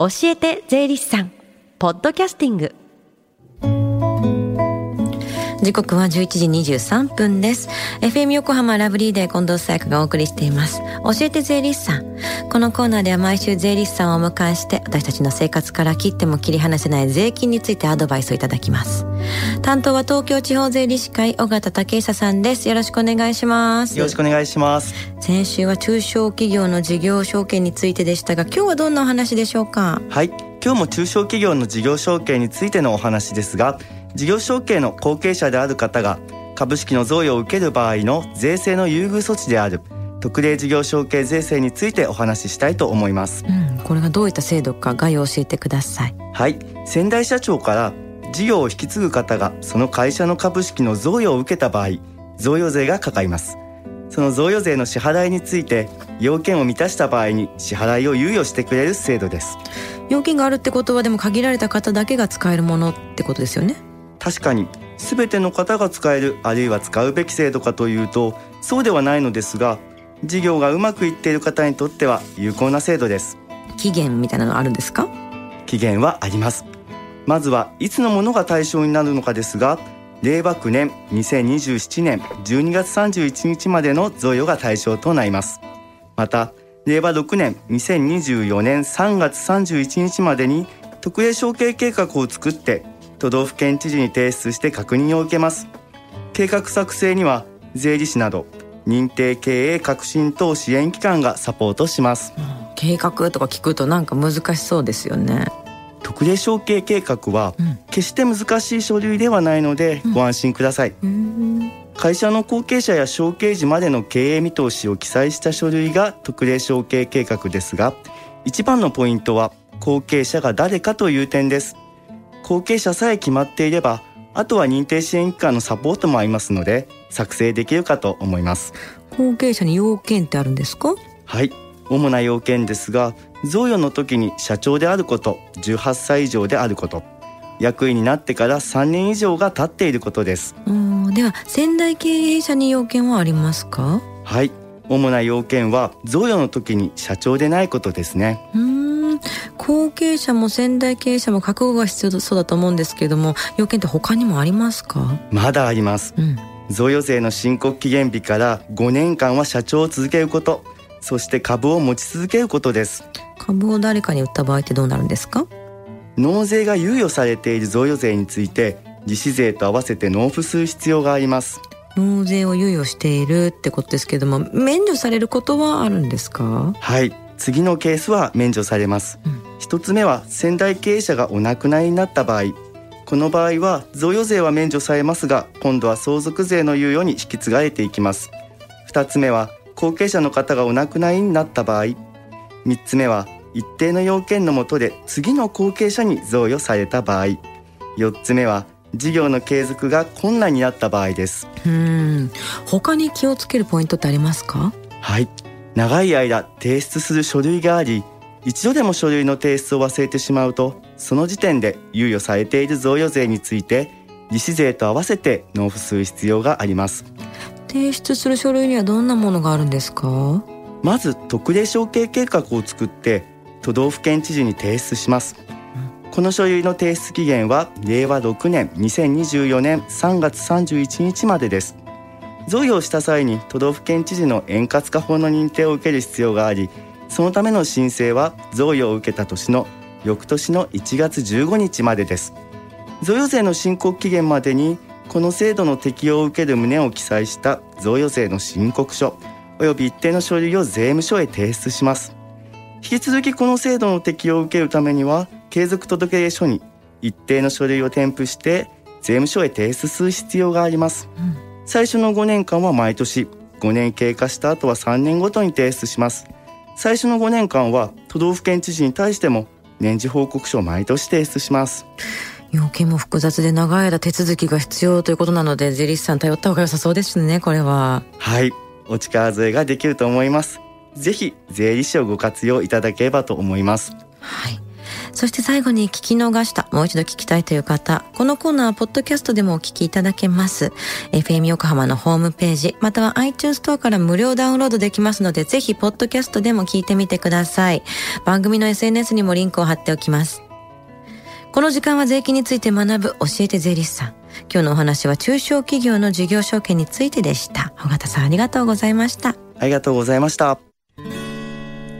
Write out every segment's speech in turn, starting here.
教えて税理士さん。ポッドキャスティング。時刻は11時23分です。FM 横浜ラブリーで近藤沙耶香がお送りしています。教えて税理士さん。このコーナーでは毎週税理士さんをお迎えして、私たちの生活から切っても切り離せない税金についてアドバイスをいただきます。担当は東京地方税理士会、尾形武久さんです。よろしくお願いします。よろしくお願いします。先週は中小企業の事業証券についてでしたが、今日はどんなお話でしょうか？はい。今日も中小企業の事業証券についてのお話ですが、事業承継の後継者である方が株式の贈与を受ける場合の税制の優遇措置である特例事業承継税制についてお話ししたいと思います、うん、これがどういった制度か概要を教えてください。はい。先代社長から事業を引き継ぐ方がその会社の株式の贈与を受けた場合贈与税がかかります。その贈与税の支払いについて要件を満たした場合に支払いを猶予してくれる制度です。要件があるってことはでも限られた方だけが使えるものってことですよね確かに全ての方が使えるあるいは使うべき制度かというとそうではないのですが事業がうまくいっている方にとっては有効な制度です。期限みたいなのあるんですか？期限はあります。まずはいつのものが対象になるのかですが令和9年2027年12月31日までの贈与が対象となります。また令和6年2024年3月31日までに特例承継計画を作って都道府県知事に提出して確認を受けます。計画作成には税理士など認定経営革新等支援機関がサポートします、うん、計画とか聞くとなんか難しそうですよね。特例承継計画は決して難しい書類ではないのでご安心ください、うん、会社の後継者や承継時までの経営見通しを記載した書類が特例承継計画ですが一番のポイントは後継者が誰かという点です後継者さえ決まっていればあとは認定支援機関のサポートもありますので作成できるかと思います。後継者に要件ってあるんですか？はい。主な要件ですが贈与の時に社長であること18歳以上であること。役員になってから3年以上が経っていることです。では先代経営者に要件はありますか？はい。主な要件は贈与の時に社長でないことですね後継者も先代経営者も覚悟が必要そうだと思うんですけれども要件って他にもありますか？まだあります、うん、贈与税の申告期限日から5年間は社長を続けること。そして株を持ち続けることです。株を誰かに売った場合ってどうなるんですか？納税が猶予されている贈与税について利子税と合わせて納付する必要があります。納税を猶予しているってことですけれども免除されることはあるんですか？はい。次のケースは免除されます、うん一つ目は先代経営者がお亡くなりになった場合。この場合は贈与税は免除されますが今度は相続税の猶予に引き継がれていきます。二つ目は後継者の方がお亡くなりになった場合。三つ目は一定の要件のもとで次の後継者に贈与された場合。四つ目は事業の継続が困難になった場合です。うん。他に気をつけるポイントってありますか？はい。長い間提出する書類があり一度でも書類の提出を忘れてしまうとその時点で猶予されている贈与税について利子税と合わせて納付する必要があります。提出する書類にはどんなものがあるんですか？まず特例承継計画を作って都道府県知事に提出します、この書類の提出期限は令和6年2024年3月31日までです。贈与をした際に都道府県知事の円滑化法の認定を受ける必要がありそのための申請は贈与を受けた年の翌年の1月15日までです。贈与税の申告期限までにこの制度の適用を受ける旨を記載した贈与税の申告書及び一定の書類を税務署へ提出します。引き続きこの制度の適用を受けるためには継続届書に一定の書類を添付して税務署へ提出する必要があります、うん、最初の5年間は毎年5年経過した後は3年ごとに提出します最初の5年間は都道府県知事に対しても年次報告書を毎年提出します。要件も複雑で長い間手続きが必要ということなので税理士さん頼った方が良さそうですねこれは。はい。お力添えができると思います。ぜひ税理士をご活用いただければと思います。はいそして最後に聞き逃した、もう一度聞きたいという方、このコーナーはポッドキャストでもお聞きいただけます。FM 横浜のホームページ、または iTunes ストアから無料ダウンロードできますので、ぜひポッドキャストでも聞いてみてください。番組の SNS にもリンクを貼っておきます。この時間は税金について学ぶ教えて税理士さん。今日のお話は中小企業の事業証券についてでした。尾形さんありがとうございました。ありがとうございました。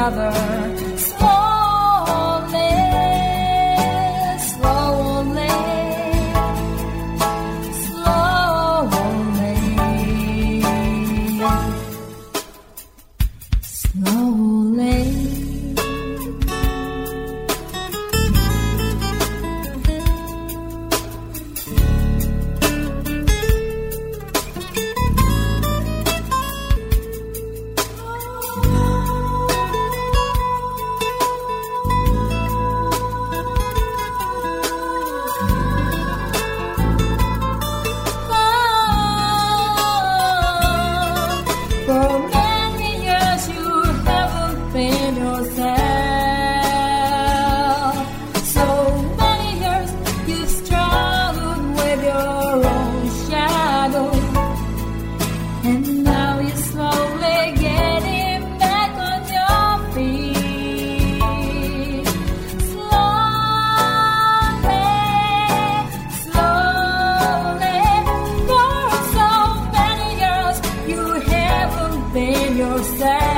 Together. so sad.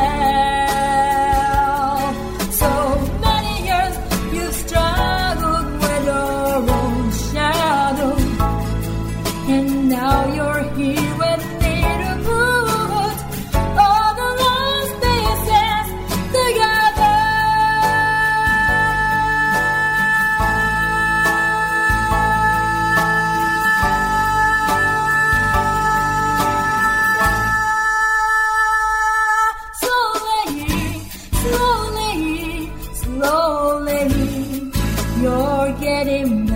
let